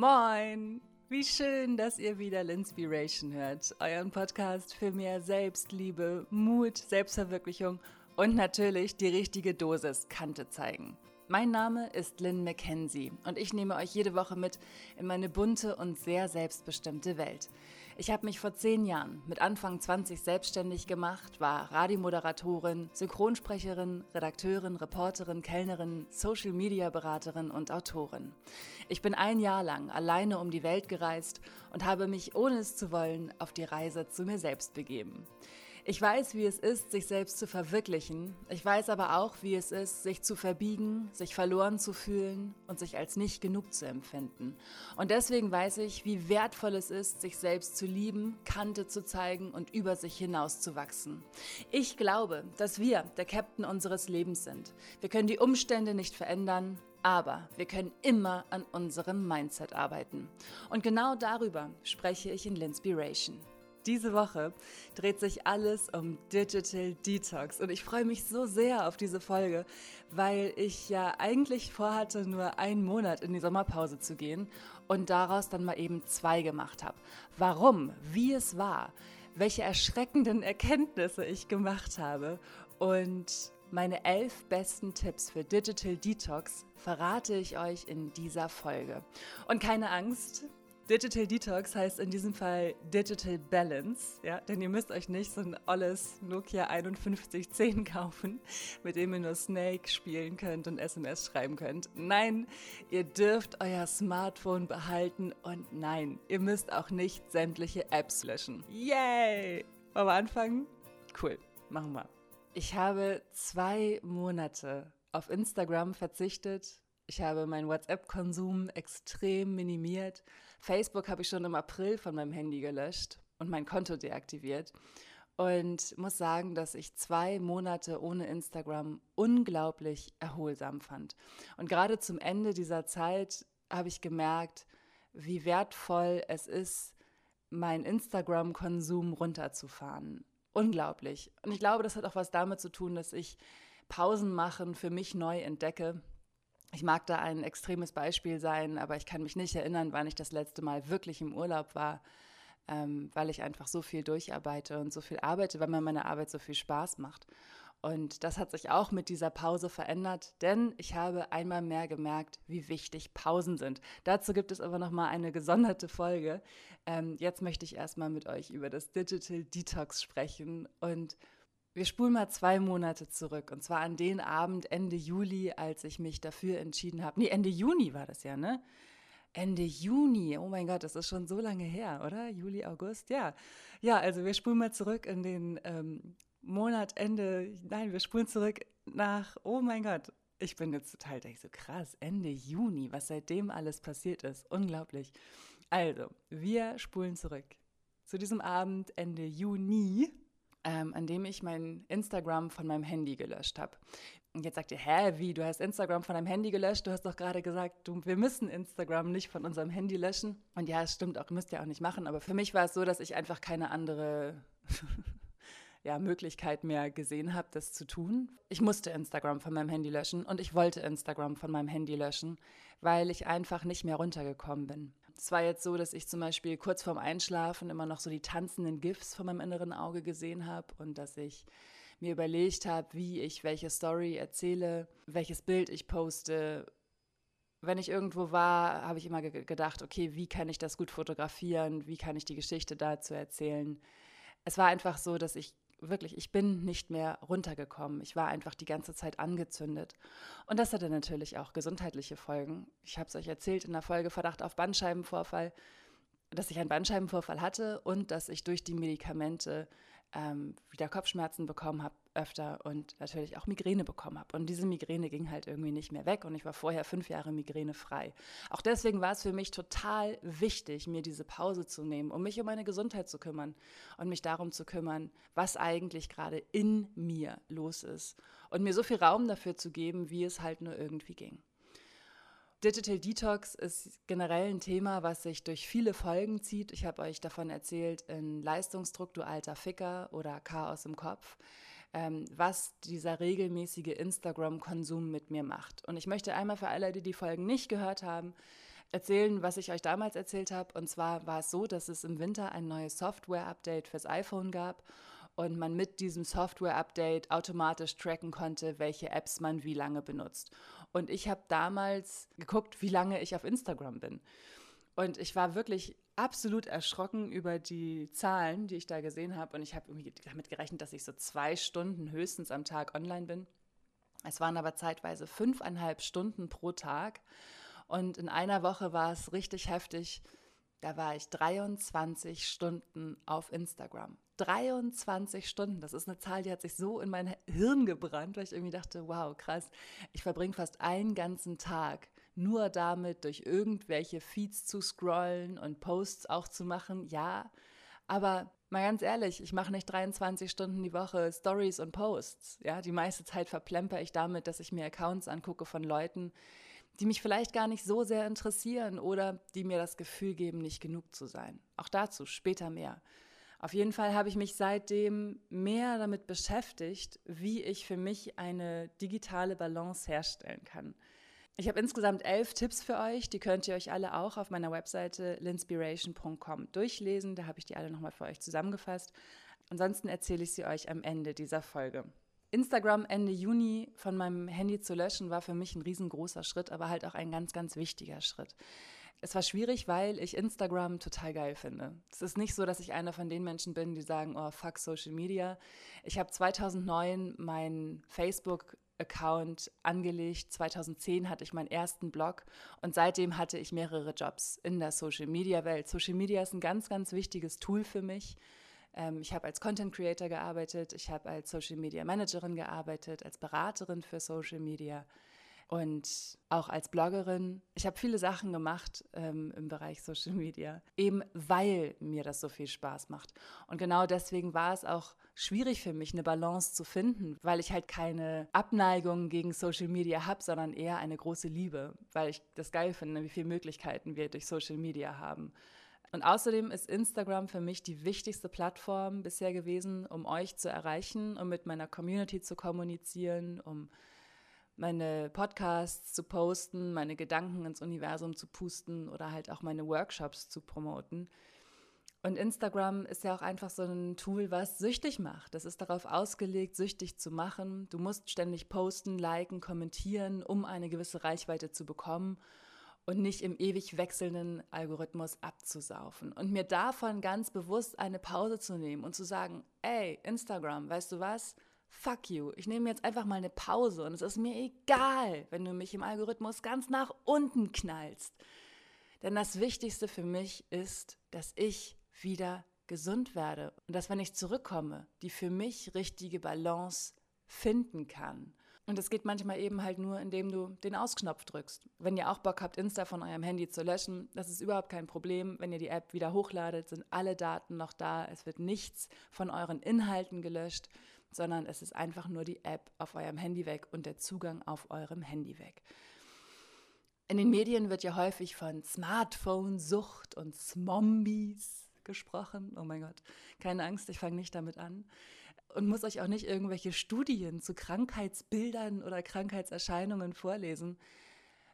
Moin! Wie schön, dass ihr wieder Linspiration hört, euren Podcast für mehr Selbstliebe, Mut, Selbstverwirklichung und natürlich die richtige Dosis Kante zeigen. Mein Name ist Lynn McKenzie und ich nehme euch jede Woche mit in meine bunte und sehr selbstbestimmte Welt. Ich habe mich vor zehn Jahren mit Anfang 20 selbstständig gemacht, war Radiomoderatorin, Synchronsprecherin, Redakteurin, Reporterin, Kellnerin, Social-Media-Beraterin und Autorin. Ich bin ein Jahr lang alleine um die Welt gereist und habe mich, ohne es zu wollen, auf die Reise zu mir selbst begeben. Ich weiß, wie es ist, sich selbst zu verwirklichen. Ich weiß aber auch, wie es ist, sich zu verbiegen, sich verloren zu fühlen und sich als nicht genug zu empfinden. Und deswegen weiß ich, wie wertvoll es ist, sich selbst zu lieben, Kante zu zeigen und über sich hinaus zu wachsen. Ich glaube, dass wir der Captain unseres Lebens sind. Wir können die Umstände nicht verändern, aber wir können immer an unserem Mindset arbeiten. Und genau darüber spreche ich in Linspiration. Diese Woche dreht sich alles um Digital Detox und ich freue mich so sehr auf diese Folge, weil ich ja eigentlich vorhatte, nur einen Monat in die Sommerpause zu gehen und daraus dann mal eben zwei gemacht habe. Warum, wie es war, welche erschreckenden Erkenntnisse ich gemacht habe und meine elf besten Tipps für Digital Detox verrate ich euch in dieser Folge. Und keine Angst, Digital Detox heißt in diesem Fall Digital Balance, ja, denn ihr müsst euch nicht so ein olles Nokia 5110 kaufen, mit dem ihr nur Snake spielen könnt und SMS schreiben könnt. Nein, ihr dürft euer Smartphone behalten und nein, ihr müsst auch nicht sämtliche Apps löschen. Yay! Wollen wir anfangen? Cool, machen wir. Ich habe zwei Monate auf Instagram verzichtet ich habe meinen WhatsApp-Konsum extrem minimiert. Facebook habe ich schon im April von meinem Handy gelöscht und mein Konto deaktiviert. Und muss sagen, dass ich zwei Monate ohne Instagram unglaublich erholsam fand. Und gerade zum Ende dieser Zeit habe ich gemerkt, wie wertvoll es ist, meinen Instagram-Konsum runterzufahren. Unglaublich. Und ich glaube, das hat auch was damit zu tun, dass ich Pausen machen für mich neu entdecke ich mag da ein extremes Beispiel sein, aber ich kann mich nicht erinnern, wann ich das letzte Mal wirklich im Urlaub war, ähm, weil ich einfach so viel durcharbeite und so viel arbeite, weil mir meine Arbeit so viel Spaß macht. Und das hat sich auch mit dieser Pause verändert, denn ich habe einmal mehr gemerkt, wie wichtig Pausen sind. Dazu gibt es aber noch mal eine gesonderte Folge. Ähm, jetzt möchte ich erstmal mit euch über das Digital Detox sprechen und wir spulen mal zwei Monate zurück und zwar an den Abend Ende Juli, als ich mich dafür entschieden habe. Nee, Ende Juni war das ja, ne? Ende Juni, oh mein Gott, das ist schon so lange her, oder? Juli, August, ja. Ja, also wir spulen mal zurück in den ähm, Monat Ende, nein, wir spulen zurück nach, oh mein Gott, ich bin jetzt total, denke so krass, Ende Juni, was seitdem alles passiert ist, unglaublich. Also, wir spulen zurück zu diesem Abend Ende Juni ähm, an dem ich mein Instagram von meinem Handy gelöscht habe. Und jetzt sagt ihr, hä, wie, du hast Instagram von deinem Handy gelöscht? Du hast doch gerade gesagt, du, wir müssen Instagram nicht von unserem Handy löschen. Und ja, es stimmt auch, müsst ihr auch nicht machen. Aber für mich war es so, dass ich einfach keine andere ja, Möglichkeit mehr gesehen habe, das zu tun. Ich musste Instagram von meinem Handy löschen und ich wollte Instagram von meinem Handy löschen, weil ich einfach nicht mehr runtergekommen bin. Es war jetzt so, dass ich zum Beispiel kurz vorm Einschlafen immer noch so die tanzenden GIFs vor meinem inneren Auge gesehen habe und dass ich mir überlegt habe, wie ich welche Story erzähle, welches Bild ich poste. Wenn ich irgendwo war, habe ich immer ge gedacht, okay, wie kann ich das gut fotografieren? Wie kann ich die Geschichte dazu erzählen? Es war einfach so, dass ich wirklich, ich bin nicht mehr runtergekommen. Ich war einfach die ganze Zeit angezündet. Und das hatte natürlich auch gesundheitliche Folgen. Ich habe es euch erzählt in der Folge Verdacht auf Bandscheibenvorfall, dass ich einen Bandscheibenvorfall hatte und dass ich durch die Medikamente ähm, wieder Kopfschmerzen bekommen habe öfter und natürlich auch Migräne bekommen habe. Und diese Migräne ging halt irgendwie nicht mehr weg und ich war vorher fünf Jahre migränefrei. Auch deswegen war es für mich total wichtig, mir diese Pause zu nehmen, um mich um meine Gesundheit zu kümmern und mich darum zu kümmern, was eigentlich gerade in mir los ist und mir so viel Raum dafür zu geben, wie es halt nur irgendwie ging. Digital Detox ist generell ein Thema, was sich durch viele Folgen zieht. Ich habe euch davon erzählt in Leistungsdruck, du alter Ficker oder Chaos im Kopf, ähm, was dieser regelmäßige Instagram-Konsum mit mir macht. Und ich möchte einmal für alle, die die Folgen nicht gehört haben, erzählen, was ich euch damals erzählt habe. Und zwar war es so, dass es im Winter ein neues Software-Update fürs iPhone gab und man mit diesem Software-Update automatisch tracken konnte, welche Apps man wie lange benutzt. Und ich habe damals geguckt, wie lange ich auf Instagram bin. Und ich war wirklich absolut erschrocken über die Zahlen, die ich da gesehen habe. Und ich habe irgendwie damit gerechnet, dass ich so zwei Stunden höchstens am Tag online bin. Es waren aber zeitweise fünfeinhalb Stunden pro Tag. Und in einer Woche war es richtig heftig. Da war ich 23 Stunden auf Instagram. 23 Stunden, das ist eine Zahl, die hat sich so in mein Hirn gebrannt, weil ich irgendwie dachte, wow, krass, ich verbringe fast einen ganzen Tag nur damit, durch irgendwelche Feeds zu scrollen und Posts auch zu machen. Ja, aber mal ganz ehrlich, ich mache nicht 23 Stunden die Woche Stories und Posts. Ja, die meiste Zeit verplemper ich damit, dass ich mir Accounts angucke von Leuten, die mich vielleicht gar nicht so sehr interessieren oder die mir das Gefühl geben, nicht genug zu sein. Auch dazu später mehr. Auf jeden Fall habe ich mich seitdem mehr damit beschäftigt, wie ich für mich eine digitale Balance herstellen kann. Ich habe insgesamt elf Tipps für euch, die könnt ihr euch alle auch auf meiner Webseite linspiration.com durchlesen. Da habe ich die alle nochmal für euch zusammengefasst. Ansonsten erzähle ich sie euch am Ende dieser Folge. Instagram Ende Juni von meinem Handy zu löschen, war für mich ein riesengroßer Schritt, aber halt auch ein ganz, ganz wichtiger Schritt. Es war schwierig, weil ich Instagram total geil finde. Es ist nicht so, dass ich einer von den Menschen bin, die sagen, oh, fuck Social Media. Ich habe 2009 mein Facebook-Account angelegt. 2010 hatte ich meinen ersten Blog und seitdem hatte ich mehrere Jobs in der Social Media Welt. Social Media ist ein ganz, ganz wichtiges Tool für mich. Ähm, ich habe als Content Creator gearbeitet, ich habe als Social Media Managerin gearbeitet, als Beraterin für Social Media und auch als Bloggerin. Ich habe viele Sachen gemacht ähm, im Bereich Social Media, eben weil mir das so viel Spaß macht. Und genau deswegen war es auch schwierig für mich, eine Balance zu finden, weil ich halt keine Abneigung gegen Social Media habe, sondern eher eine große Liebe, weil ich das geil finde, wie viele Möglichkeiten wir durch Social Media haben. Und außerdem ist Instagram für mich die wichtigste Plattform bisher gewesen, um euch zu erreichen, um mit meiner Community zu kommunizieren, um meine Podcasts zu posten, meine Gedanken ins Universum zu pusten oder halt auch meine Workshops zu promoten. Und Instagram ist ja auch einfach so ein Tool, was süchtig macht. Das ist darauf ausgelegt, süchtig zu machen. Du musst ständig posten, liken, kommentieren, um eine gewisse Reichweite zu bekommen und nicht im ewig wechselnden Algorithmus abzusaufen. Und mir davon ganz bewusst eine Pause zu nehmen und zu sagen, ey, Instagram, weißt du was? Fuck you. Ich nehme jetzt einfach mal eine Pause und es ist mir egal, wenn du mich im Algorithmus ganz nach unten knallst. Denn das Wichtigste für mich ist, dass ich wieder gesund werde und dass, wenn ich zurückkomme, die für mich richtige Balance finden kann. Und das geht manchmal eben halt nur, indem du den Ausknopf drückst. Wenn ihr auch Bock habt, Insta von eurem Handy zu löschen, das ist überhaupt kein Problem. Wenn ihr die App wieder hochladet, sind alle Daten noch da. Es wird nichts von euren Inhalten gelöscht, sondern es ist einfach nur die App auf eurem Handy weg und der Zugang auf eurem Handy weg. In den Medien wird ja häufig von Smartphone-Sucht und Smombies gesprochen. Oh mein Gott, keine Angst, ich fange nicht damit an und muss euch auch nicht irgendwelche Studien zu Krankheitsbildern oder Krankheitserscheinungen vorlesen,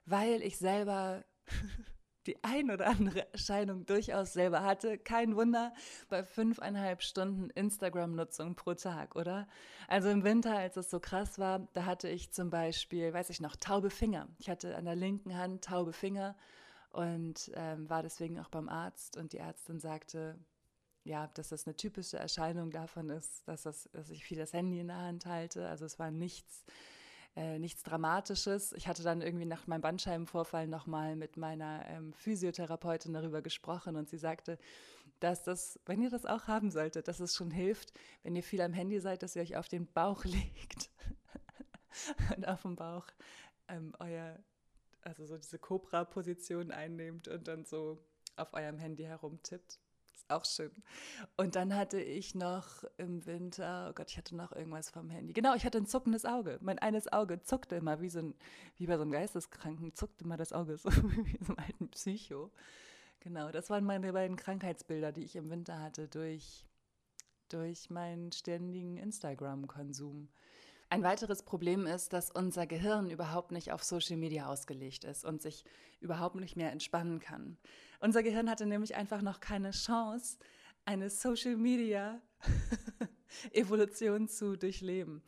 weil ich selber die ein oder andere Erscheinung durchaus selber hatte. Kein Wunder bei fünfeinhalb Stunden Instagram-Nutzung pro Tag, oder? Also im Winter, als es so krass war, da hatte ich zum Beispiel, weiß ich noch, taube Finger. Ich hatte an der linken Hand taube Finger und ähm, war deswegen auch beim Arzt und die Ärztin sagte, ja, dass das eine typische Erscheinung davon ist, dass, das, dass ich viel das Handy in der Hand halte. Also es war nichts, äh, nichts Dramatisches. Ich hatte dann irgendwie nach meinem Bandscheibenvorfall nochmal mit meiner ähm, Physiotherapeutin darüber gesprochen und sie sagte, dass das, wenn ihr das auch haben solltet, dass es schon hilft, wenn ihr viel am Handy seid, dass ihr euch auf den Bauch legt und auf dem Bauch ähm, euer, also so diese Cobra-Position einnehmt und dann so auf eurem Handy herumtippt auch schön. Und dann hatte ich noch im Winter, oh Gott, ich hatte noch irgendwas vom Handy. Genau, ich hatte ein zuckendes Auge. Mein eines Auge zuckte immer, wie, so ein, wie bei so einem Geisteskranken, zuckte immer das Auge, so wie so einem alten Psycho. Genau, das waren meine beiden Krankheitsbilder, die ich im Winter hatte durch, durch meinen ständigen Instagram-Konsum. Ein weiteres Problem ist, dass unser Gehirn überhaupt nicht auf Social Media ausgelegt ist und sich überhaupt nicht mehr entspannen kann. Unser Gehirn hatte nämlich einfach noch keine Chance, eine Social Media Evolution zu durchleben.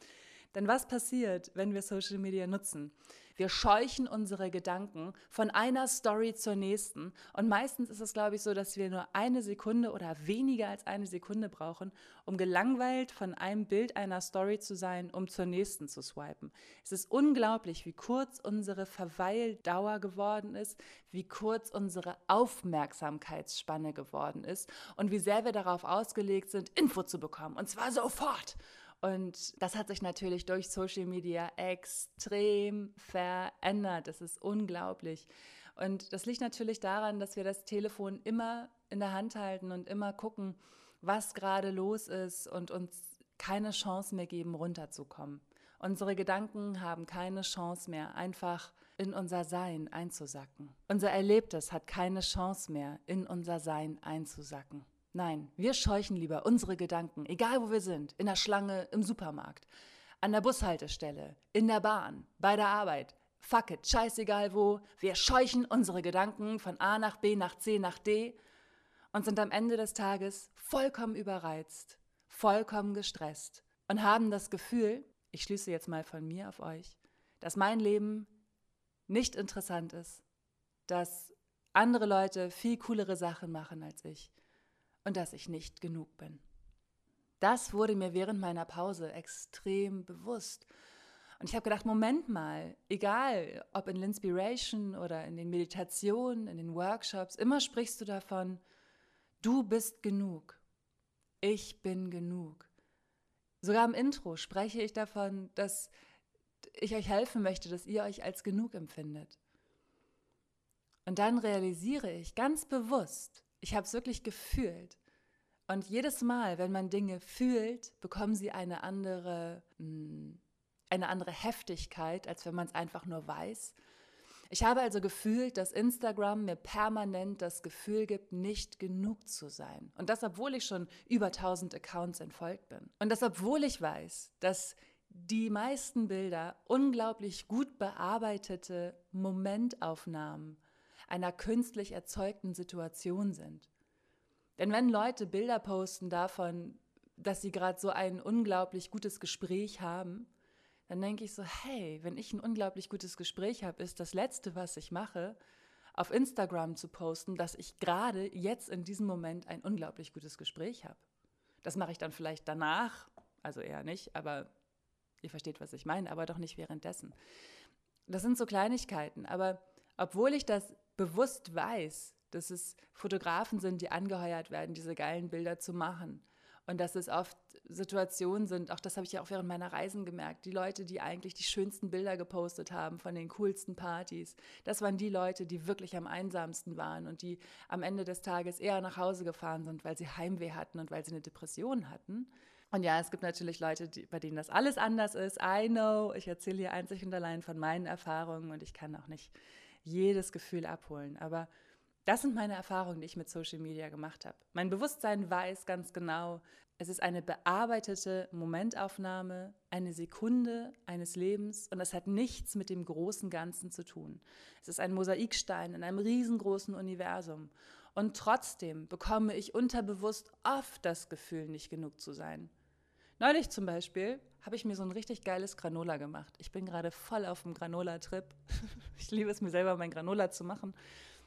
Denn was passiert, wenn wir Social Media nutzen? Wir scheuchen unsere Gedanken von einer Story zur nächsten. Und meistens ist es, glaube ich, so, dass wir nur eine Sekunde oder weniger als eine Sekunde brauchen, um gelangweilt von einem Bild einer Story zu sein, um zur nächsten zu swipen. Es ist unglaublich, wie kurz unsere Verweildauer geworden ist, wie kurz unsere Aufmerksamkeitsspanne geworden ist und wie sehr wir darauf ausgelegt sind, Info zu bekommen. Und zwar sofort. Und das hat sich natürlich durch Social Media extrem verändert. Das ist unglaublich. Und das liegt natürlich daran, dass wir das Telefon immer in der Hand halten und immer gucken, was gerade los ist und uns keine Chance mehr geben, runterzukommen. Unsere Gedanken haben keine Chance mehr, einfach in unser Sein einzusacken. Unser Erlebtes hat keine Chance mehr, in unser Sein einzusacken. Nein, wir scheuchen lieber unsere Gedanken, egal wo wir sind, in der Schlange, im Supermarkt, an der Bushaltestelle, in der Bahn, bei der Arbeit. Fuck it, scheißegal wo. Wir scheuchen unsere Gedanken von A nach B nach C nach D und sind am Ende des Tages vollkommen überreizt, vollkommen gestresst und haben das Gefühl, ich schließe jetzt mal von mir auf euch, dass mein Leben nicht interessant ist, dass andere Leute viel coolere Sachen machen als ich und dass ich nicht genug bin. Das wurde mir während meiner Pause extrem bewusst. Und ich habe gedacht, Moment mal, egal ob in Linspiration oder in den Meditationen, in den Workshops, immer sprichst du davon, du bist genug. Ich bin genug. Sogar im Intro spreche ich davon, dass ich euch helfen möchte, dass ihr euch als genug empfindet. Und dann realisiere ich ganz bewusst, ich habe es wirklich gefühlt. Und jedes Mal, wenn man Dinge fühlt, bekommen sie eine andere, hm, eine andere Heftigkeit, als wenn man es einfach nur weiß. Ich habe also gefühlt, dass Instagram mir permanent das Gefühl gibt, nicht genug zu sein. Und das, obwohl ich schon über 1000 Accounts entfolgt bin. Und das, obwohl ich weiß, dass die meisten Bilder unglaublich gut bearbeitete Momentaufnahmen einer künstlich erzeugten Situation sind. Denn wenn Leute Bilder posten davon, dass sie gerade so ein unglaublich gutes Gespräch haben, dann denke ich so, hey, wenn ich ein unglaublich gutes Gespräch habe, ist das Letzte, was ich mache, auf Instagram zu posten, dass ich gerade jetzt in diesem Moment ein unglaublich gutes Gespräch habe. Das mache ich dann vielleicht danach, also eher nicht, aber ihr versteht, was ich meine, aber doch nicht währenddessen. Das sind so Kleinigkeiten, aber obwohl ich das bewusst weiß, dass es Fotografen sind, die angeheuert werden, diese geilen Bilder zu machen. Und dass es oft Situationen sind, auch das habe ich ja auch während meiner Reisen gemerkt, die Leute, die eigentlich die schönsten Bilder gepostet haben von den coolsten Partys, das waren die Leute, die wirklich am einsamsten waren und die am Ende des Tages eher nach Hause gefahren sind, weil sie Heimweh hatten und weil sie eine Depression hatten. Und ja, es gibt natürlich Leute, die, bei denen das alles anders ist. I know, ich erzähle hier einzig und allein von meinen Erfahrungen und ich kann auch nicht jedes Gefühl abholen. Aber das sind meine Erfahrungen, die ich mit Social Media gemacht habe. Mein Bewusstsein weiß ganz genau, es ist eine bearbeitete Momentaufnahme, eine Sekunde eines Lebens und es hat nichts mit dem großen Ganzen zu tun. Es ist ein Mosaikstein in einem riesengroßen Universum. Und trotzdem bekomme ich unterbewusst oft das Gefühl, nicht genug zu sein. Neulich zum Beispiel habe ich mir so ein richtig geiles Granola gemacht. Ich bin gerade voll auf dem Granola-Trip. Ich liebe es mir selber, mein Granola zu machen.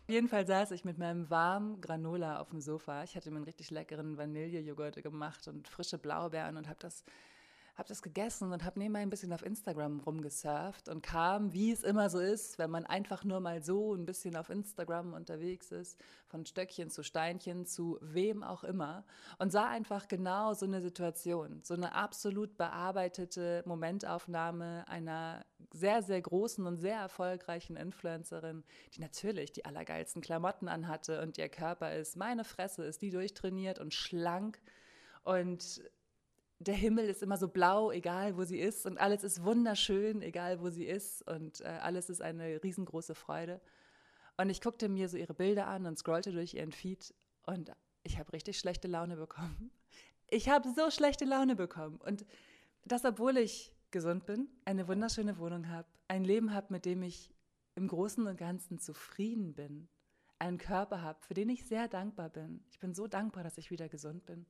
Jedenfalls saß ich mit meinem warmen Granola auf dem Sofa. Ich hatte mir einen richtig leckeren Vanillejoghurt gemacht und frische Blaubeeren und habe das habe das gegessen und habe nebenbei ein bisschen auf Instagram rumgesurft und kam, wie es immer so ist, wenn man einfach nur mal so ein bisschen auf Instagram unterwegs ist, von Stöckchen zu Steinchen zu wem auch immer und sah einfach genau so eine Situation, so eine absolut bearbeitete Momentaufnahme einer sehr, sehr großen und sehr erfolgreichen Influencerin, die natürlich die allergeilsten Klamotten anhatte und ihr Körper ist, meine Fresse, ist die durchtrainiert und schlank und der Himmel ist immer so blau, egal wo sie ist, und alles ist wunderschön, egal wo sie ist, und äh, alles ist eine riesengroße Freude. Und ich guckte mir so ihre Bilder an und scrollte durch ihren Feed und ich habe richtig schlechte Laune bekommen. Ich habe so schlechte Laune bekommen. Und das, obwohl ich gesund bin, eine wunderschöne Wohnung habe, ein Leben habe, mit dem ich im Großen und Ganzen zufrieden bin, einen Körper habe, für den ich sehr dankbar bin. Ich bin so dankbar, dass ich wieder gesund bin.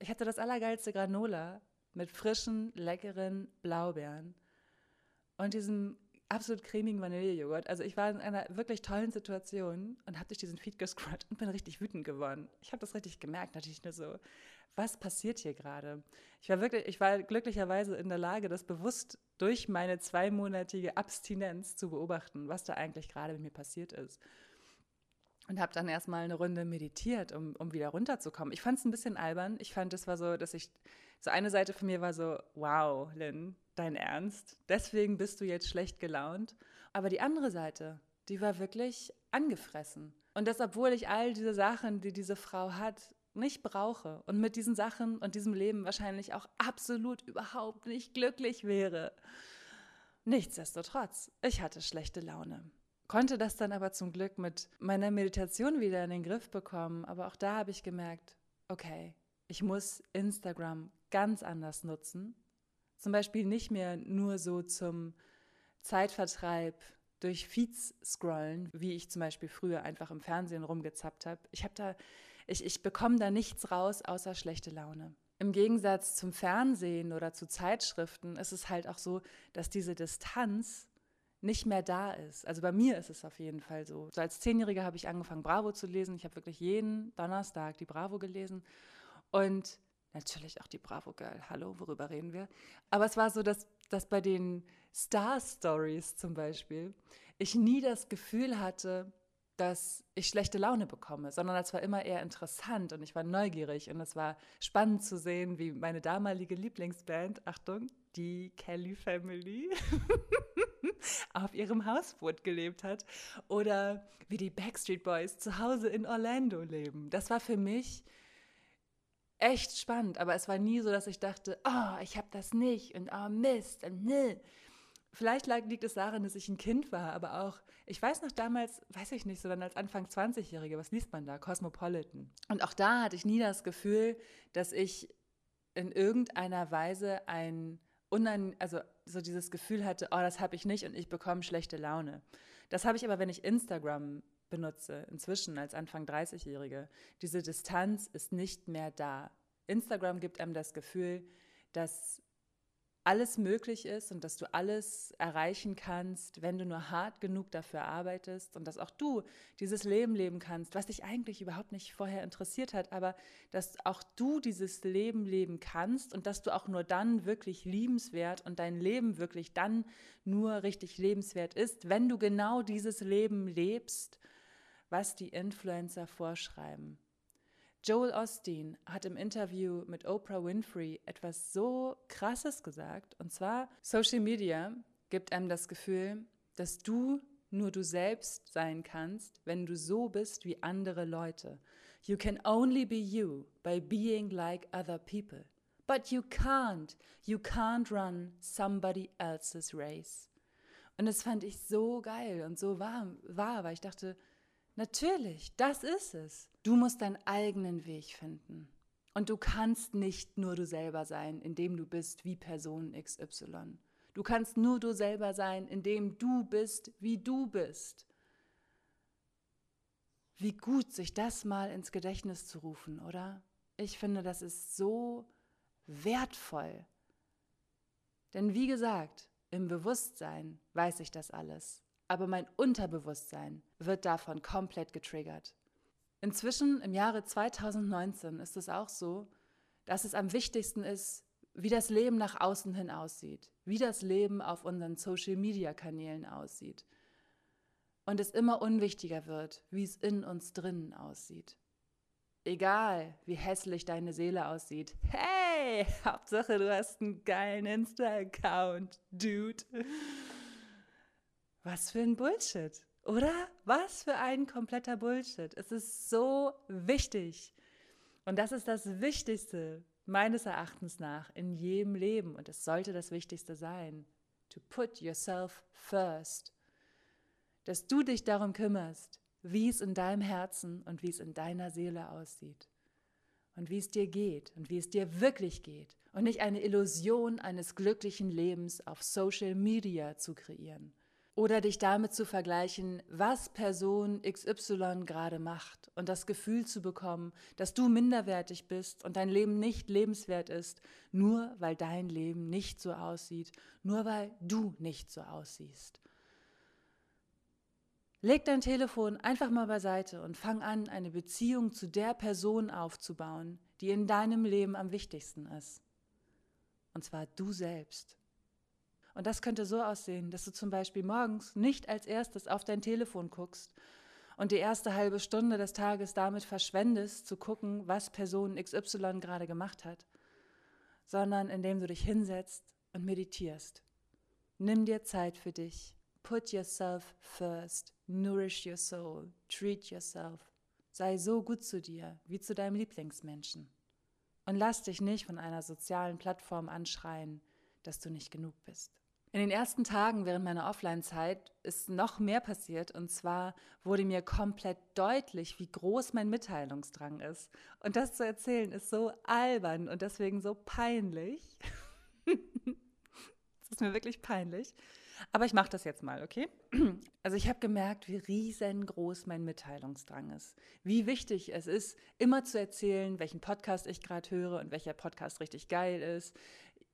Ich hatte das allergeilste Granola mit frischen, leckeren Blaubeeren und diesem absolut cremigen Vanillejoghurt. Also ich war in einer wirklich tollen Situation und habe durch diesen Feed gescrollt und bin richtig wütend geworden. Ich habe das richtig gemerkt, natürlich nur so, was passiert hier gerade? Ich war wirklich, ich war glücklicherweise in der Lage, das bewusst durch meine zweimonatige Abstinenz zu beobachten, was da eigentlich gerade mit mir passiert ist. Und habe dann erstmal eine Runde meditiert, um, um wieder runterzukommen. Ich fand es ein bisschen albern. Ich fand, es war so, dass ich, so eine Seite von mir war so, wow, Lynn, dein Ernst? Deswegen bist du jetzt schlecht gelaunt? Aber die andere Seite, die war wirklich angefressen. Und das, obwohl ich all diese Sachen, die diese Frau hat, nicht brauche und mit diesen Sachen und diesem Leben wahrscheinlich auch absolut überhaupt nicht glücklich wäre. Nichtsdestotrotz, ich hatte schlechte Laune. Konnte das dann aber zum Glück mit meiner Meditation wieder in den Griff bekommen. Aber auch da habe ich gemerkt, okay, ich muss Instagram ganz anders nutzen. Zum Beispiel nicht mehr nur so zum Zeitvertreib durch Feeds scrollen, wie ich zum Beispiel früher einfach im Fernsehen rumgezappt habe. Ich habe da ich, ich bekomme da nichts raus außer schlechte Laune. Im Gegensatz zum Fernsehen oder zu Zeitschriften ist es halt auch so, dass diese Distanz nicht mehr da ist. Also bei mir ist es auf jeden Fall so. so als Zehnjähriger habe ich angefangen, Bravo zu lesen. Ich habe wirklich jeden Donnerstag die Bravo gelesen. Und natürlich auch die Bravo Girl. Hallo, worüber reden wir? Aber es war so, dass, dass bei den Star Stories zum Beispiel ich nie das Gefühl hatte, dass ich schlechte Laune bekomme, sondern es war immer eher interessant und ich war neugierig und es war spannend zu sehen, wie meine damalige Lieblingsband, Achtung, die Kelly Family, auf ihrem Hausboot gelebt hat oder wie die Backstreet Boys zu Hause in Orlando leben. Das war für mich echt spannend, aber es war nie so, dass ich dachte, oh, ich habe das nicht und oh Mist und ne. Vielleicht liegt es daran, dass ich ein Kind war, aber auch, ich weiß noch damals, weiß ich nicht, so dann als Anfang 20-Jährige, was liest man da? Cosmopolitan. Und auch da hatte ich nie das Gefühl, dass ich in irgendeiner Weise ein unein, also so dieses Gefühl hatte, oh, das habe ich nicht und ich bekomme schlechte Laune. Das habe ich aber, wenn ich Instagram benutze, inzwischen als Anfang 30-Jährige. Diese Distanz ist nicht mehr da. Instagram gibt einem das Gefühl, dass alles möglich ist und dass du alles erreichen kannst, wenn du nur hart genug dafür arbeitest und dass auch du dieses Leben leben kannst, was dich eigentlich überhaupt nicht vorher interessiert hat, aber dass auch du dieses Leben leben kannst und dass du auch nur dann wirklich liebenswert und dein Leben wirklich dann nur richtig lebenswert ist, wenn du genau dieses Leben lebst, was die Influencer vorschreiben. Joel Osteen hat im Interview mit Oprah Winfrey etwas so Krasses gesagt. Und zwar, Social Media gibt einem das Gefühl, dass du nur du selbst sein kannst, wenn du so bist wie andere Leute. You can only be you by being like other people. But you can't. You can't run somebody else's race. Und das fand ich so geil und so wahr, wahr weil ich dachte, Natürlich, das ist es. Du musst deinen eigenen Weg finden. Und du kannst nicht nur du selber sein, indem du bist wie Person XY. Du kannst nur du selber sein, indem du bist, wie du bist. Wie gut, sich das mal ins Gedächtnis zu rufen, oder? Ich finde, das ist so wertvoll. Denn wie gesagt, im Bewusstsein weiß ich das alles aber mein Unterbewusstsein wird davon komplett getriggert. Inzwischen im Jahre 2019 ist es auch so, dass es am wichtigsten ist, wie das Leben nach außen hin aussieht, wie das Leben auf unseren Social-Media-Kanälen aussieht. Und es immer unwichtiger wird, wie es in uns drinnen aussieht. Egal, wie hässlich deine Seele aussieht. Hey, Hauptsache du hast einen geilen Insta-Account, Dude. Was für ein Bullshit, oder? Was für ein kompletter Bullshit. Es ist so wichtig. Und das ist das Wichtigste meines Erachtens nach in jedem Leben. Und es sollte das Wichtigste sein. To put yourself first. Dass du dich darum kümmerst, wie es in deinem Herzen und wie es in deiner Seele aussieht. und wie es dir geht und wie es dir wirklich geht und nicht eine Illusion eines glücklichen Lebens auf Social Media zu kreieren oder dich damit zu vergleichen, was Person XY gerade macht und das Gefühl zu bekommen, dass du minderwertig bist und dein Leben nicht lebenswert ist, nur weil dein Leben nicht so aussieht, nur weil du nicht so aussiehst. Leg dein Telefon einfach mal beiseite und fang an, eine Beziehung zu der Person aufzubauen, die in deinem Leben am wichtigsten ist. Und zwar du selbst. Und das könnte so aussehen, dass du zum Beispiel morgens nicht als erstes auf dein Telefon guckst und die erste halbe Stunde des Tages damit verschwendest, zu gucken, was Person XY gerade gemacht hat, sondern indem du dich hinsetzt und meditierst. Nimm dir Zeit für dich. Put yourself first. Nourish your soul. Treat yourself. Sei so gut zu dir wie zu deinem Lieblingsmenschen. Und lass dich nicht von einer sozialen Plattform anschreien, dass du nicht genug bist. In den ersten Tagen während meiner Offline-Zeit ist noch mehr passiert und zwar wurde mir komplett deutlich, wie groß mein Mitteilungsdrang ist. Und das zu erzählen ist so albern und deswegen so peinlich. das ist mir wirklich peinlich. Aber ich mache das jetzt mal, okay? Also ich habe gemerkt, wie riesengroß mein Mitteilungsdrang ist. Wie wichtig es ist, immer zu erzählen, welchen Podcast ich gerade höre und welcher Podcast richtig geil ist,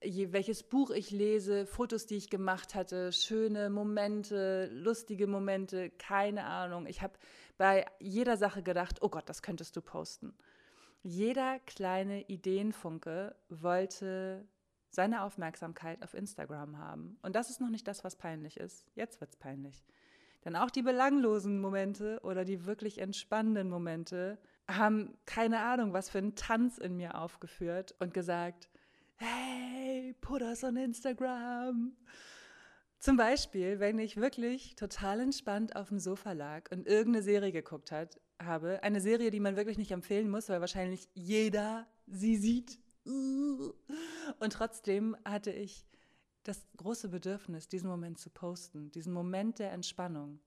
welches Buch ich lese, Fotos, die ich gemacht hatte, schöne Momente, lustige Momente, keine Ahnung. Ich habe bei jeder Sache gedacht, oh Gott, das könntest du posten. Jeder kleine Ideenfunke wollte seine Aufmerksamkeit auf Instagram haben. Und das ist noch nicht das, was peinlich ist. Jetzt wird es peinlich. Denn auch die belanglosen Momente oder die wirklich entspannenden Momente haben keine Ahnung, was für einen Tanz in mir aufgeführt und gesagt, hey, put us on Instagram. Zum Beispiel, wenn ich wirklich total entspannt auf dem Sofa lag und irgendeine Serie geguckt hat, habe, eine Serie, die man wirklich nicht empfehlen muss, weil wahrscheinlich jeder sie sieht. Und trotzdem hatte ich das große Bedürfnis, diesen Moment zu posten, diesen Moment der Entspannung.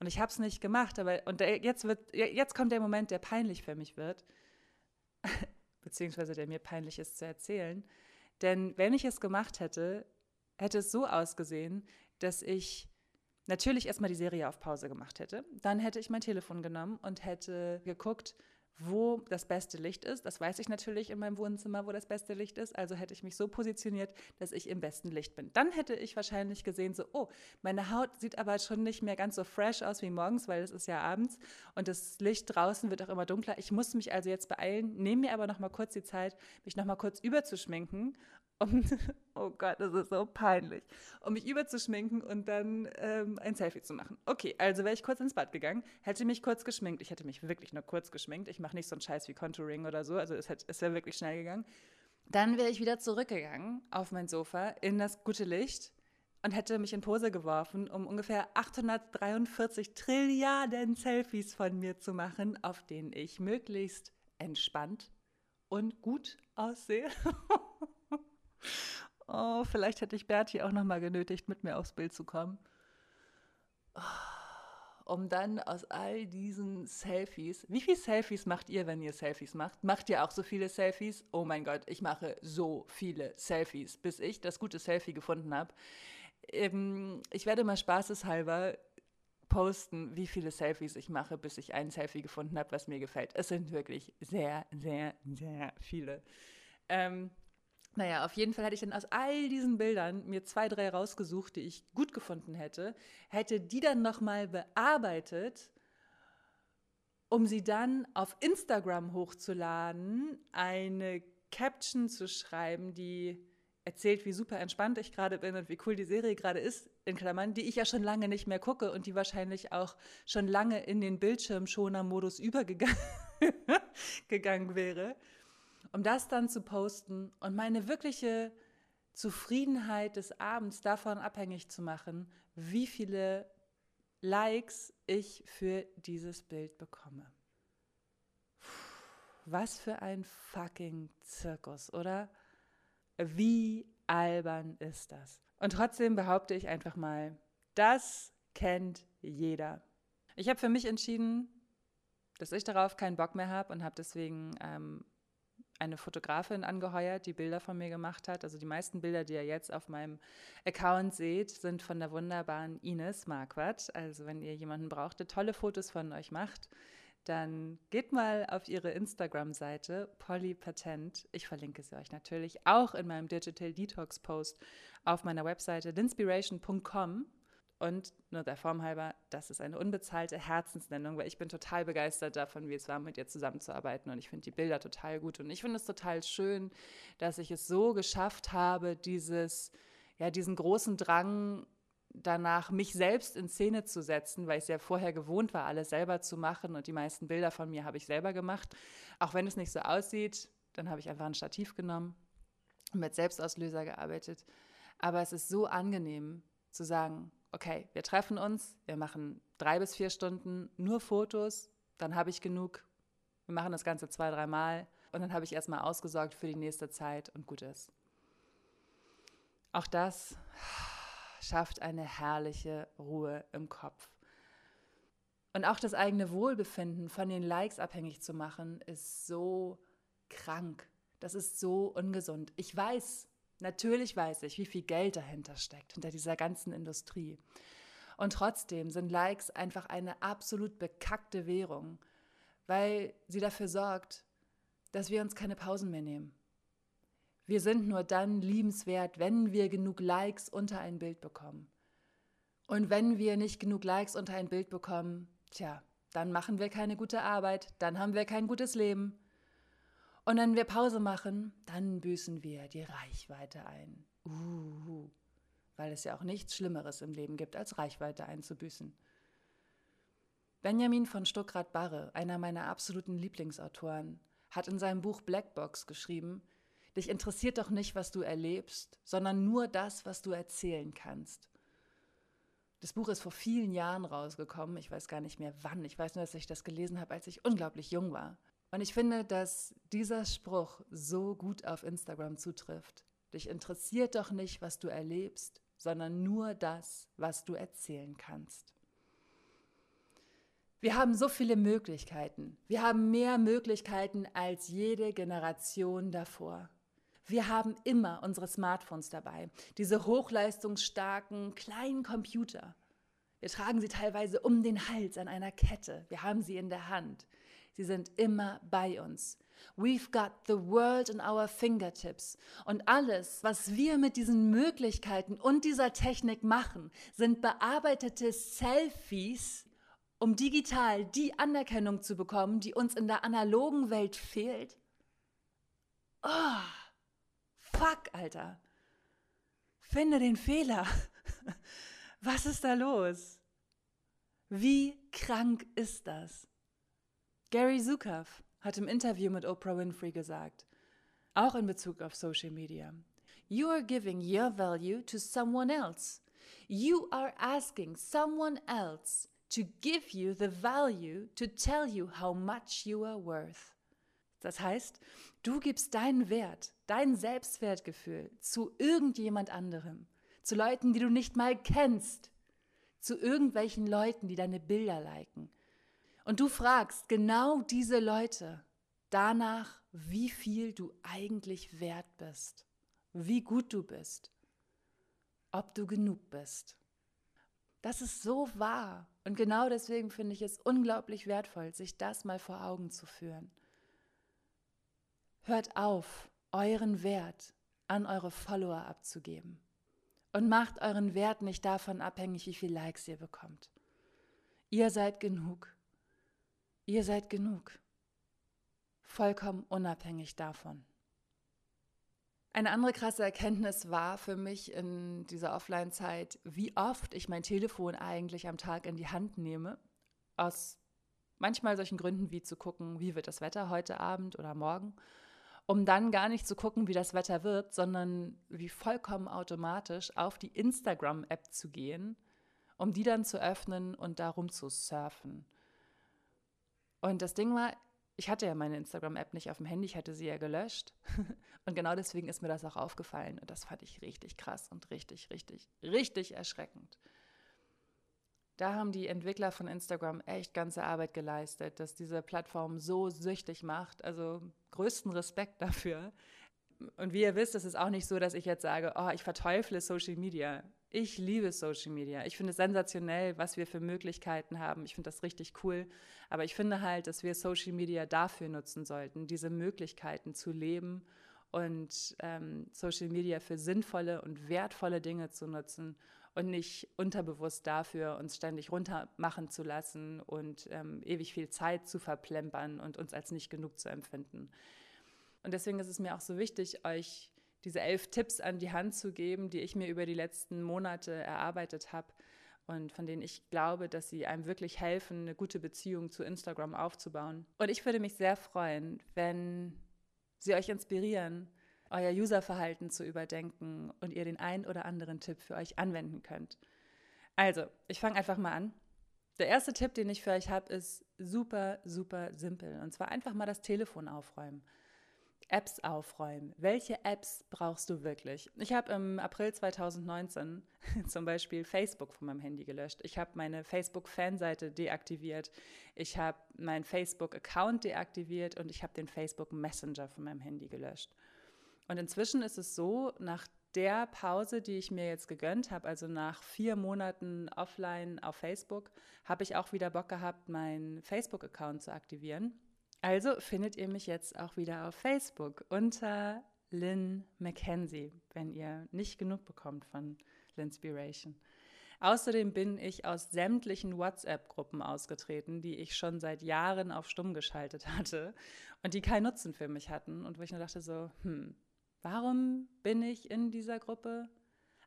Und ich habe es nicht gemacht, aber und jetzt wird jetzt kommt der Moment, der peinlich für mich wird beziehungsweise der mir peinlich ist zu erzählen. Denn wenn ich es gemacht hätte, hätte es so ausgesehen, dass ich natürlich erstmal die Serie auf Pause gemacht hätte. Dann hätte ich mein Telefon genommen und hätte geguckt, wo das beste Licht ist. Das weiß ich natürlich in meinem Wohnzimmer, wo das beste Licht ist. Also hätte ich mich so positioniert, dass ich im besten Licht bin. Dann hätte ich wahrscheinlich gesehen, so, oh, meine Haut sieht aber schon nicht mehr ganz so fresh aus wie morgens, weil es ist ja abends und das Licht draußen wird auch immer dunkler. Ich muss mich also jetzt beeilen, nehme mir aber noch mal kurz die Zeit, mich noch mal kurz überzuschminken um, oh Gott, das ist so peinlich, um mich überzuschminken und dann ähm, ein Selfie zu machen. Okay, also wäre ich kurz ins Bad gegangen, hätte mich kurz geschminkt. Ich hätte mich wirklich nur kurz geschminkt. Ich mache nicht so einen Scheiß wie Contouring oder so, also es, es wäre wirklich schnell gegangen. Dann wäre ich wieder zurückgegangen auf mein Sofa in das gute Licht und hätte mich in Pose geworfen, um ungefähr 843 Trilliarden Selfies von mir zu machen, auf denen ich möglichst entspannt und gut aussehe. Oh, vielleicht hätte ich Berti auch noch mal genötigt, mit mir aufs Bild zu kommen. Um dann aus all diesen Selfies, wie viele Selfies macht ihr, wenn ihr Selfies macht? Macht ihr auch so viele Selfies? Oh mein Gott, ich mache so viele Selfies, bis ich das gute Selfie gefunden habe. Ähm, ich werde mal spaßeshalber posten, wie viele Selfies ich mache, bis ich ein Selfie gefunden habe, was mir gefällt. Es sind wirklich sehr, sehr, sehr viele. Ähm, naja, auf jeden Fall hätte ich dann aus all diesen Bildern mir zwei, drei rausgesucht, die ich gut gefunden hätte, hätte die dann nochmal bearbeitet, um sie dann auf Instagram hochzuladen, eine Caption zu schreiben, die erzählt, wie super entspannt ich gerade bin und wie cool die Serie gerade ist, in Klammern, die ich ja schon lange nicht mehr gucke und die wahrscheinlich auch schon lange in den Bildschirmschoner-Modus übergegangen wäre um das dann zu posten und meine wirkliche Zufriedenheit des Abends davon abhängig zu machen, wie viele Likes ich für dieses Bild bekomme. Was für ein fucking Zirkus, oder? Wie albern ist das? Und trotzdem behaupte ich einfach mal, das kennt jeder. Ich habe für mich entschieden, dass ich darauf keinen Bock mehr habe und habe deswegen ähm, eine Fotografin angeheuert, die Bilder von mir gemacht hat. Also die meisten Bilder, die ihr jetzt auf meinem Account seht, sind von der wunderbaren Ines Marquardt. Also wenn ihr jemanden braucht, der tolle Fotos von euch macht, dann geht mal auf ihre Instagram-Seite Polly Patent. Ich verlinke sie euch natürlich auch in meinem Digital Detox Post auf meiner Webseite linspiration.com. Und nur der Form halber, das ist eine unbezahlte Herzensnennung, weil ich bin total begeistert davon, wie es war, mit ihr zusammenzuarbeiten. Und ich finde die Bilder total gut. Und ich finde es total schön, dass ich es so geschafft habe, dieses, ja, diesen großen Drang danach, mich selbst in Szene zu setzen, weil ich es ja vorher gewohnt war, alles selber zu machen. Und die meisten Bilder von mir habe ich selber gemacht. Auch wenn es nicht so aussieht, dann habe ich einfach ein Stativ genommen und mit Selbstauslöser gearbeitet. Aber es ist so angenehm zu sagen, okay, wir treffen uns, wir machen drei bis vier Stunden nur Fotos, dann habe ich genug, wir machen das Ganze zwei, dreimal und dann habe ich erstmal ausgesorgt für die nächste Zeit und gut ist. Auch das schafft eine herrliche Ruhe im Kopf. Und auch das eigene Wohlbefinden von den Likes abhängig zu machen, ist so krank. Das ist so ungesund. Ich weiß, Natürlich weiß ich, wie viel Geld dahinter steckt, hinter dieser ganzen Industrie. Und trotzdem sind Likes einfach eine absolut bekackte Währung, weil sie dafür sorgt, dass wir uns keine Pausen mehr nehmen. Wir sind nur dann liebenswert, wenn wir genug Likes unter ein Bild bekommen. Und wenn wir nicht genug Likes unter ein Bild bekommen, tja, dann machen wir keine gute Arbeit, dann haben wir kein gutes Leben und wenn wir Pause machen, dann büßen wir die Reichweite ein. Uh, weil es ja auch nichts Schlimmeres im Leben gibt, als Reichweite einzubüßen. Benjamin von Stuckrad-Barre, einer meiner absoluten Lieblingsautoren, hat in seinem Buch Blackbox geschrieben, Dich interessiert doch nicht, was du erlebst, sondern nur das, was du erzählen kannst. Das Buch ist vor vielen Jahren rausgekommen, ich weiß gar nicht mehr wann, ich weiß nur, dass ich das gelesen habe, als ich unglaublich jung war. Und ich finde, dass dieser Spruch so gut auf Instagram zutrifft. Dich interessiert doch nicht, was du erlebst, sondern nur das, was du erzählen kannst. Wir haben so viele Möglichkeiten. Wir haben mehr Möglichkeiten als jede Generation davor. Wir haben immer unsere Smartphones dabei, diese hochleistungsstarken kleinen Computer. Wir tragen sie teilweise um den Hals an einer Kette. Wir haben sie in der Hand. Sie sind immer bei uns. We've got the world in our fingertips. Und alles, was wir mit diesen Möglichkeiten und dieser Technik machen, sind bearbeitete Selfies, um digital die Anerkennung zu bekommen, die uns in der analogen Welt fehlt. Oh, fuck, Alter. Finde den Fehler. Was ist da los? Wie krank ist das? Gary Zukav hat im Interview mit Oprah Winfrey gesagt, auch in Bezug auf Social Media, You are giving your value to someone else. You are asking someone else to give you the value to tell you how much you are worth. Das heißt, du gibst deinen Wert, dein Selbstwertgefühl zu irgendjemand anderem, zu Leuten, die du nicht mal kennst, zu irgendwelchen Leuten, die deine Bilder liken, und du fragst genau diese Leute danach, wie viel du eigentlich wert bist, wie gut du bist, ob du genug bist. Das ist so wahr. Und genau deswegen finde ich es unglaublich wertvoll, sich das mal vor Augen zu führen. Hört auf, euren Wert an eure Follower abzugeben. Und macht euren Wert nicht davon abhängig, wie viel Likes ihr bekommt. Ihr seid genug. Ihr seid genug. Vollkommen unabhängig davon. Eine andere krasse Erkenntnis war für mich in dieser Offline-Zeit, wie oft ich mein Telefon eigentlich am Tag in die Hand nehme. Aus manchmal solchen Gründen wie zu gucken, wie wird das Wetter heute Abend oder morgen, um dann gar nicht zu gucken, wie das Wetter wird, sondern wie vollkommen automatisch auf die Instagram-App zu gehen, um die dann zu öffnen und darum zu surfen. Und das Ding war, ich hatte ja meine Instagram-App nicht auf dem Handy, ich hatte sie ja gelöscht. Und genau deswegen ist mir das auch aufgefallen. Und das fand ich richtig krass und richtig, richtig, richtig erschreckend. Da haben die Entwickler von Instagram echt ganze Arbeit geleistet, dass diese Plattform so süchtig macht. Also größten Respekt dafür. Und wie ihr wisst, ist es auch nicht so, dass ich jetzt sage, oh, ich verteufle Social Media. Ich liebe Social Media. Ich finde es sensationell, was wir für Möglichkeiten haben. Ich finde das richtig cool. Aber ich finde halt, dass wir Social Media dafür nutzen sollten, diese Möglichkeiten zu leben und ähm, Social Media für sinnvolle und wertvolle Dinge zu nutzen und nicht unterbewusst dafür, uns ständig runtermachen zu lassen und ähm, ewig viel Zeit zu verplempern und uns als nicht genug zu empfinden. Und deswegen ist es mir auch so wichtig, euch diese elf Tipps an die Hand zu geben, die ich mir über die letzten Monate erarbeitet habe und von denen ich glaube, dass sie einem wirklich helfen, eine gute Beziehung zu Instagram aufzubauen. Und ich würde mich sehr freuen, wenn sie euch inspirieren, euer Userverhalten zu überdenken und ihr den ein oder anderen Tipp für euch anwenden könnt. Also, ich fange einfach mal an. Der erste Tipp, den ich für euch habe, ist super, super simpel. Und zwar einfach mal das Telefon aufräumen. Apps aufräumen. Welche Apps brauchst du wirklich? Ich habe im April 2019 zum Beispiel Facebook von meinem Handy gelöscht. Ich habe meine Facebook-Fanseite deaktiviert. Ich habe meinen Facebook-Account deaktiviert und ich habe den Facebook Messenger von meinem Handy gelöscht. Und inzwischen ist es so, nach der Pause, die ich mir jetzt gegönnt habe, also nach vier Monaten offline auf Facebook, habe ich auch wieder Bock gehabt, meinen Facebook-Account zu aktivieren. Also findet ihr mich jetzt auch wieder auf Facebook unter Lynn McKenzie, wenn ihr nicht genug bekommt von Linspiration. Außerdem bin ich aus sämtlichen WhatsApp-Gruppen ausgetreten, die ich schon seit Jahren auf Stumm geschaltet hatte und die keinen Nutzen für mich hatten und wo ich nur dachte so, hm, warum bin ich in dieser Gruppe?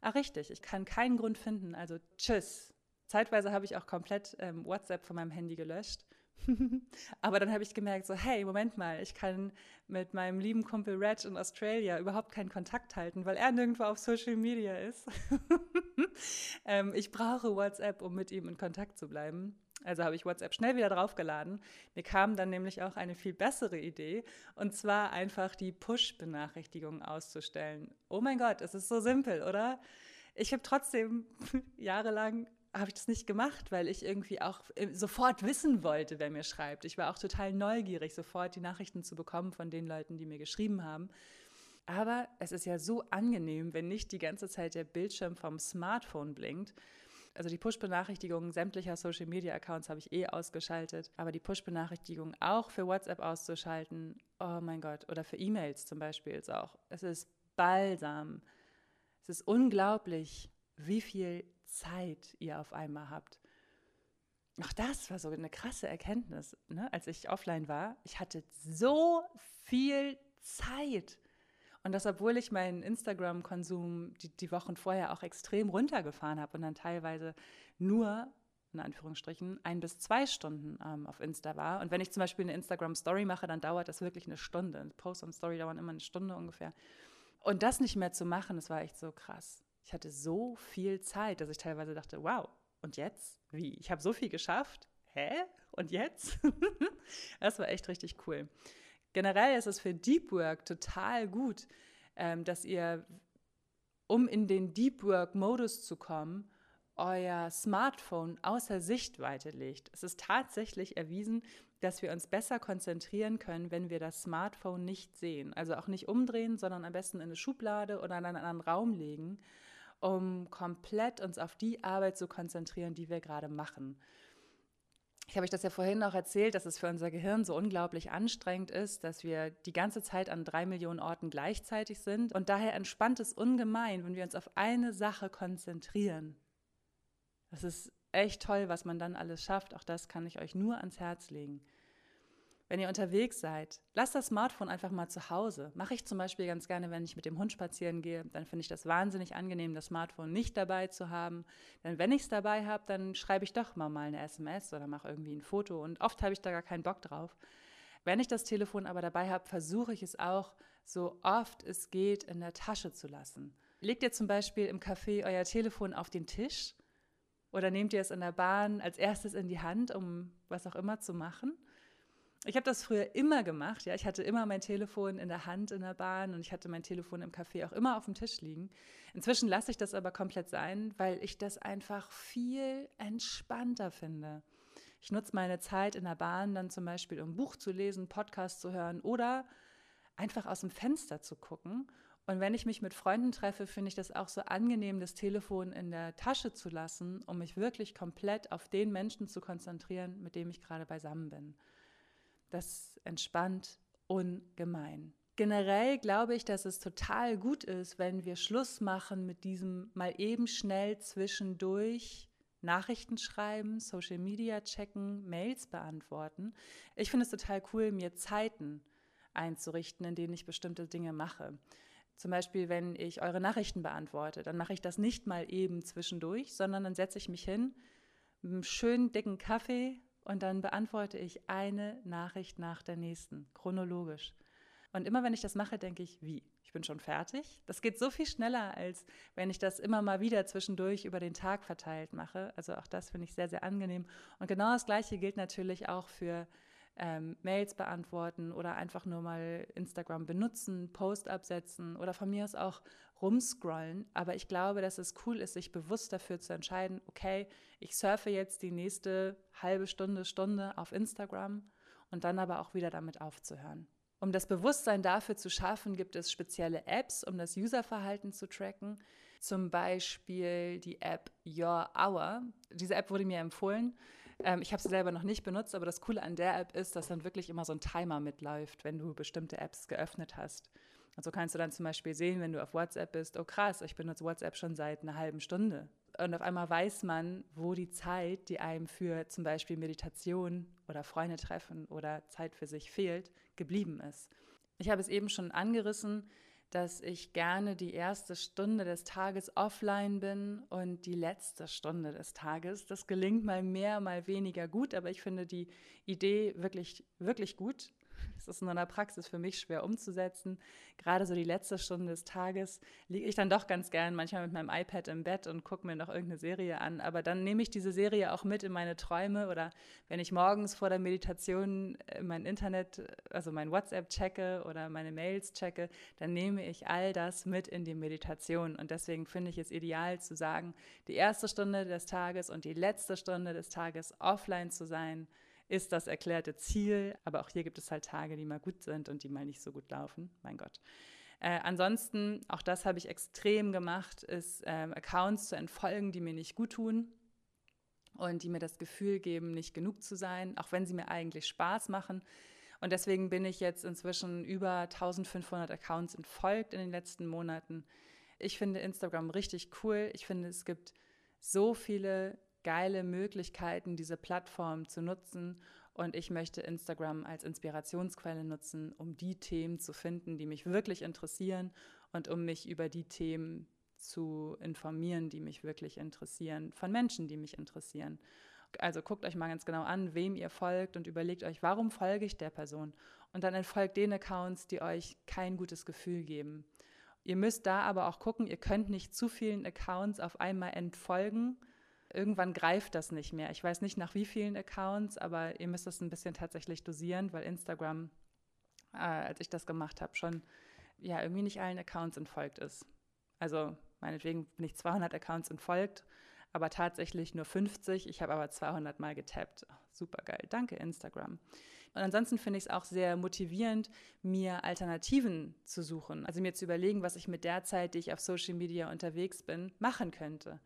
Ah, richtig, ich kann keinen Grund finden, also tschüss. Zeitweise habe ich auch komplett ähm, WhatsApp von meinem Handy gelöscht Aber dann habe ich gemerkt, so, hey, Moment mal, ich kann mit meinem lieben Kumpel Reg in Australia überhaupt keinen Kontakt halten, weil er nirgendwo auf Social Media ist. ähm, ich brauche WhatsApp, um mit ihm in Kontakt zu bleiben. Also habe ich WhatsApp schnell wieder draufgeladen. Mir kam dann nämlich auch eine viel bessere Idee, und zwar einfach die Push-Benachrichtigungen auszustellen. Oh mein Gott, es ist so simpel, oder? Ich habe trotzdem jahrelang habe ich das nicht gemacht, weil ich irgendwie auch äh, sofort wissen wollte, wer mir schreibt. Ich war auch total neugierig, sofort die Nachrichten zu bekommen von den Leuten, die mir geschrieben haben. Aber es ist ja so angenehm, wenn nicht die ganze Zeit der Bildschirm vom Smartphone blinkt. Also die Push-Benachrichtigungen sämtlicher Social-Media-Accounts habe ich eh ausgeschaltet, aber die Push-Benachrichtigungen auch für WhatsApp auszuschalten, oh mein Gott, oder für E-Mails zum Beispiel ist auch. Es ist balsam. Es ist unglaublich, wie viel Zeit ihr auf einmal habt. Auch das war so eine krasse Erkenntnis, ne? als ich offline war. Ich hatte so viel Zeit. Und das, obwohl ich meinen Instagram-Konsum die, die, Wochen vorher auch extrem runtergefahren habe und dann teilweise nur, in Anführungsstrichen, ein bis zwei Stunden ähm, auf Insta war. Und wenn ich zum Beispiel eine Instagram-Story mache, dann dauert das wirklich eine Stunde. Post und Story dauern immer eine Stunde ungefähr. Und das nicht mehr zu machen, das war echt so krass. Ich hatte so viel Zeit, dass ich teilweise dachte, wow, und jetzt? Wie? Ich habe so viel geschafft? Hä? Und jetzt? das war echt richtig cool. Generell ist es für Deep Work total gut, ähm, dass ihr, um in den Deep Work-Modus zu kommen, euer Smartphone außer Sichtweite legt. Es ist tatsächlich erwiesen, dass wir uns besser konzentrieren können, wenn wir das Smartphone nicht sehen. Also auch nicht umdrehen, sondern am besten in eine Schublade oder in einen anderen Raum legen um komplett uns auf die Arbeit zu konzentrieren, die wir gerade machen. Ich habe euch das ja vorhin auch erzählt, dass es für unser Gehirn so unglaublich anstrengend ist, dass wir die ganze Zeit an drei Millionen Orten gleichzeitig sind. Und daher entspannt es ungemein, wenn wir uns auf eine Sache konzentrieren. Das ist echt toll, was man dann alles schafft. Auch das kann ich euch nur ans Herz legen wenn ihr unterwegs seid, lasst das Smartphone einfach mal zu Hause. Mache ich zum Beispiel ganz gerne, wenn ich mit dem Hund spazieren gehe. Dann finde ich das wahnsinnig angenehm, das Smartphone nicht dabei zu haben. Denn wenn ich es dabei habe, dann schreibe ich doch mal, mal eine SMS oder mache irgendwie ein Foto. Und oft habe ich da gar keinen Bock drauf. Wenn ich das Telefon aber dabei habe, versuche ich es auch so oft es geht in der Tasche zu lassen. Legt ihr zum Beispiel im Café euer Telefon auf den Tisch oder nehmt ihr es in der Bahn als erstes in die Hand, um was auch immer zu machen? Ich habe das früher immer gemacht. Ja, ich hatte immer mein Telefon in der Hand in der Bahn und ich hatte mein Telefon im Café auch immer auf dem Tisch liegen. Inzwischen lasse ich das aber komplett sein, weil ich das einfach viel entspannter finde. Ich nutze meine Zeit in der Bahn dann zum Beispiel, um Buch zu lesen, Podcast zu hören oder einfach aus dem Fenster zu gucken. Und wenn ich mich mit Freunden treffe, finde ich das auch so angenehm, das Telefon in der Tasche zu lassen, um mich wirklich komplett auf den Menschen zu konzentrieren, mit dem ich gerade beisammen bin. Das entspannt ungemein. Generell glaube ich, dass es total gut ist, wenn wir Schluss machen mit diesem mal eben schnell zwischendurch Nachrichten schreiben, Social Media checken, Mails beantworten. Ich finde es total cool, mir Zeiten einzurichten, in denen ich bestimmte Dinge mache. Zum Beispiel, wenn ich eure Nachrichten beantworte, dann mache ich das nicht mal eben zwischendurch, sondern dann setze ich mich hin mit einem schönen dicken Kaffee und dann beantworte ich eine Nachricht nach der nächsten, chronologisch. Und immer wenn ich das mache, denke ich, wie? Ich bin schon fertig. Das geht so viel schneller, als wenn ich das immer mal wieder zwischendurch über den Tag verteilt mache. Also auch das finde ich sehr, sehr angenehm. Und genau das Gleiche gilt natürlich auch für ähm, Mails beantworten oder einfach nur mal Instagram benutzen, Post absetzen oder von mir aus auch rumscrollen. Aber ich glaube, dass es cool ist, sich bewusst dafür zu entscheiden, okay, ich surfe jetzt die nächste halbe Stunde, Stunde auf Instagram und dann aber auch wieder damit aufzuhören. Um das Bewusstsein dafür zu schaffen, gibt es spezielle Apps, um das Userverhalten zu tracken. Zum Beispiel die App Your Hour. Diese App wurde mir empfohlen. Ähm, ich habe sie selber noch nicht benutzt, aber das Coole an der App ist, dass dann wirklich immer so ein Timer mitläuft, wenn du bestimmte Apps geöffnet hast. Und so kannst du dann zum Beispiel sehen, wenn du auf WhatsApp bist, oh krass, ich benutze WhatsApp schon seit einer halben Stunde. Und auf einmal weiß man, wo die Zeit, die einem für zum Beispiel Meditation oder Freunde treffen oder Zeit für sich fehlt, geblieben ist. Ich habe es eben schon angerissen, dass ich gerne die erste Stunde des Tages offline bin und die letzte Stunde des Tages. Das gelingt mal mehr, mal weniger gut, aber ich finde die Idee wirklich, wirklich gut. Es ist in der Praxis für mich schwer umzusetzen. Gerade so die letzte Stunde des Tages liege ich dann doch ganz gern manchmal mit meinem iPad im Bett und gucke mir noch irgendeine Serie an. Aber dann nehme ich diese Serie auch mit in meine Träume oder wenn ich morgens vor der Meditation äh, mein Internet, also mein WhatsApp checke oder meine Mails checke, dann nehme ich all das mit in die Meditation. Und deswegen finde ich es ideal zu sagen, die erste Stunde des Tages und die letzte Stunde des Tages offline zu sein ist das erklärte Ziel. Aber auch hier gibt es halt Tage, die mal gut sind und die mal nicht so gut laufen. Mein Gott. Äh, ansonsten, auch das habe ich extrem gemacht, ist ähm, Accounts zu entfolgen, die mir nicht gut tun und die mir das Gefühl geben, nicht genug zu sein, auch wenn sie mir eigentlich Spaß machen. Und deswegen bin ich jetzt inzwischen über 1500 Accounts entfolgt in den letzten Monaten. Ich finde Instagram richtig cool. Ich finde, es gibt so viele geile Möglichkeiten, diese Plattform zu nutzen. Und ich möchte Instagram als Inspirationsquelle nutzen, um die Themen zu finden, die mich wirklich interessieren und um mich über die Themen zu informieren, die mich wirklich interessieren, von Menschen, die mich interessieren. Also guckt euch mal ganz genau an, wem ihr folgt und überlegt euch, warum folge ich der Person? Und dann entfolgt den Accounts, die euch kein gutes Gefühl geben. Ihr müsst da aber auch gucken, ihr könnt nicht zu vielen Accounts auf einmal entfolgen, irgendwann greift das nicht mehr. Ich weiß nicht nach wie vielen Accounts, aber ihr müsst das ein bisschen tatsächlich dosieren, weil Instagram, äh, als ich das gemacht habe, schon ja irgendwie nicht allen Accounts entfolgt ist. Also meinetwegen bin ich 200 Accounts entfolgt, aber tatsächlich nur 50. Ich habe aber 200 Mal getappt. Oh, Super geil. Danke, Instagram. Und ansonsten finde ich es auch sehr motivierend, mir Alternativen zu suchen. Also mir zu überlegen, was ich mit der Zeit, die ich auf Social Media unterwegs bin, machen könnte.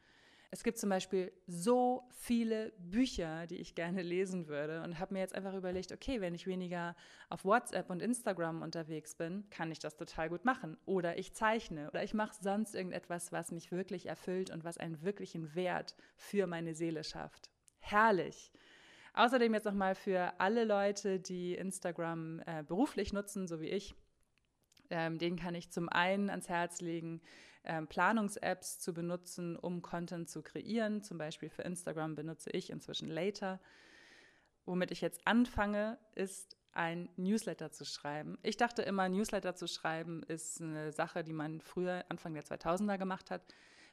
Es gibt zum Beispiel so viele Bücher, die ich gerne lesen würde und habe mir jetzt einfach überlegt, okay, wenn ich weniger auf WhatsApp und Instagram unterwegs bin, kann ich das total gut machen. Oder ich zeichne oder ich mache sonst irgendetwas, was mich wirklich erfüllt und was einen wirklichen Wert für meine Seele schafft. Herrlich. Außerdem jetzt nochmal für alle Leute, die Instagram äh, beruflich nutzen, so wie ich, ähm, den kann ich zum einen ans Herz legen, ähm, Planungs-Apps zu benutzen, um Content zu kreieren. Zum Beispiel für Instagram benutze ich inzwischen Later. Womit ich jetzt anfange, ist ein Newsletter zu schreiben. Ich dachte immer, Newsletter zu schreiben ist eine Sache, die man früher Anfang der 2000er gemacht hat,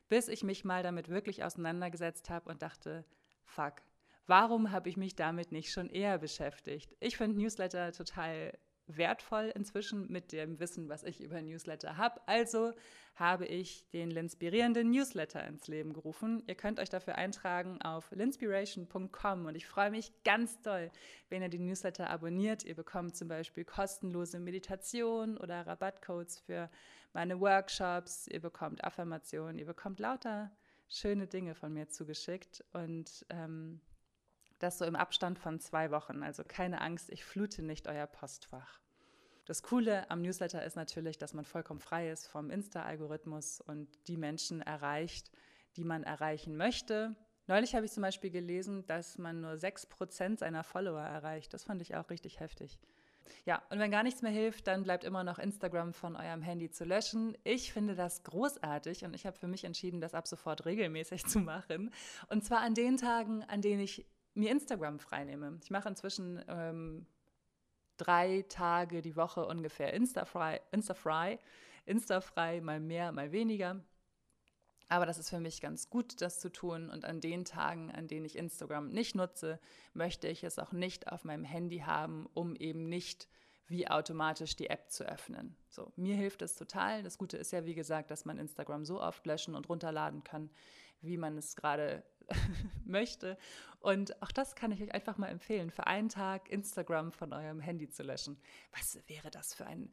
bis ich mich mal damit wirklich auseinandergesetzt habe und dachte, fuck, Warum habe ich mich damit nicht schon eher beschäftigt? Ich finde Newsletter total wertvoll inzwischen mit dem Wissen, was ich über Newsletter habe. Also habe ich den Linspirierenden Newsletter ins Leben gerufen. Ihr könnt euch dafür eintragen auf linspiration.com und ich freue mich ganz doll, wenn ihr den Newsletter abonniert. Ihr bekommt zum Beispiel kostenlose Meditation oder Rabattcodes für meine Workshops. Ihr bekommt Affirmationen, ihr bekommt lauter schöne Dinge von mir zugeschickt und ähm, das so im Abstand von zwei Wochen. Also keine Angst, ich flute nicht euer Postfach. Das Coole am Newsletter ist natürlich, dass man vollkommen frei ist vom Insta-Algorithmus und die Menschen erreicht, die man erreichen möchte. Neulich habe ich zum Beispiel gelesen, dass man nur 6% seiner Follower erreicht. Das fand ich auch richtig heftig. Ja, und wenn gar nichts mehr hilft, dann bleibt immer noch Instagram von eurem Handy zu löschen. Ich finde das großartig und ich habe für mich entschieden, das ab sofort regelmäßig zu machen. Und zwar an den Tagen, an denen ich mir Instagram freinehme. Ich mache inzwischen ähm, drei Tage die Woche ungefähr Instafrei, Instafrei, Instafrei, mal mehr, mal weniger. Aber das ist für mich ganz gut, das zu tun. Und an den Tagen, an denen ich Instagram nicht nutze, möchte ich es auch nicht auf meinem Handy haben, um eben nicht wie automatisch die App zu öffnen. So, mir hilft es total. Das Gute ist ja, wie gesagt, dass man Instagram so oft löschen und runterladen kann, wie man es gerade möchte. Und auch das kann ich euch einfach mal empfehlen, für einen Tag Instagram von eurem Handy zu löschen. Was wäre das für ein...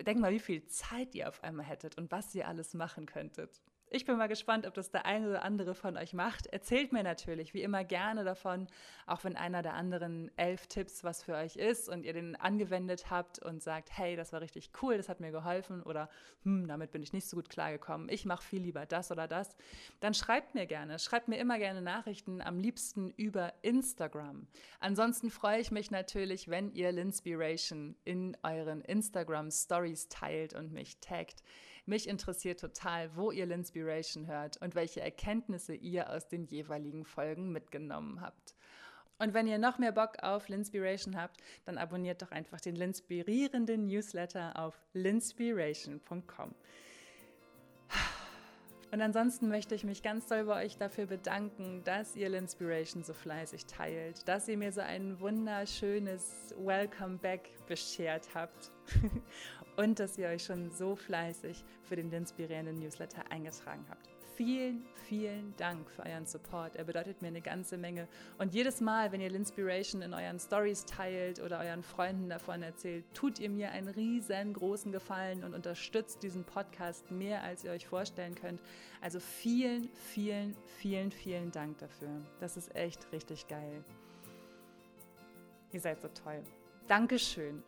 Denk mal, wie viel Zeit ihr auf einmal hättet und was ihr alles machen könntet. Ich bin mal gespannt, ob das der eine oder andere von euch macht. Erzählt mir natürlich wie immer gerne davon, auch wenn einer der anderen elf Tipps was für euch ist und ihr den angewendet habt und sagt, hey, das war richtig cool, das hat mir geholfen oder hm, damit bin ich nicht so gut klargekommen, ich mache viel lieber das oder das, dann schreibt mir gerne. Schreibt mir immer gerne Nachrichten, am liebsten über Instagram. Ansonsten freue ich mich natürlich, wenn ihr Linspiration in euren Instagram Stories teilt und mich taggt. Mich interessiert total, wo ihr Linspiration hört und welche Erkenntnisse ihr aus den jeweiligen Folgen mitgenommen habt. Und wenn ihr noch mehr Bock auf Linspiration habt, dann abonniert doch einfach den Linspirierenden Newsletter auf linspiration.com. Und ansonsten möchte ich mich ganz doll bei euch dafür bedanken, dass ihr Linspiration so fleißig teilt, dass ihr mir so ein wunderschönes Welcome Back beschert habt und dass ihr euch schon so fleißig für den inspirierenden Newsletter eingetragen habt. Vielen, vielen Dank für euren Support. Er bedeutet mir eine ganze Menge. Und jedes Mal, wenn ihr Linspiration in euren Stories teilt oder euren Freunden davon erzählt, tut ihr mir einen riesengroßen Gefallen und unterstützt diesen Podcast mehr, als ihr euch vorstellen könnt. Also vielen, vielen, vielen, vielen Dank dafür. Das ist echt richtig geil. Ihr seid so toll. Dankeschön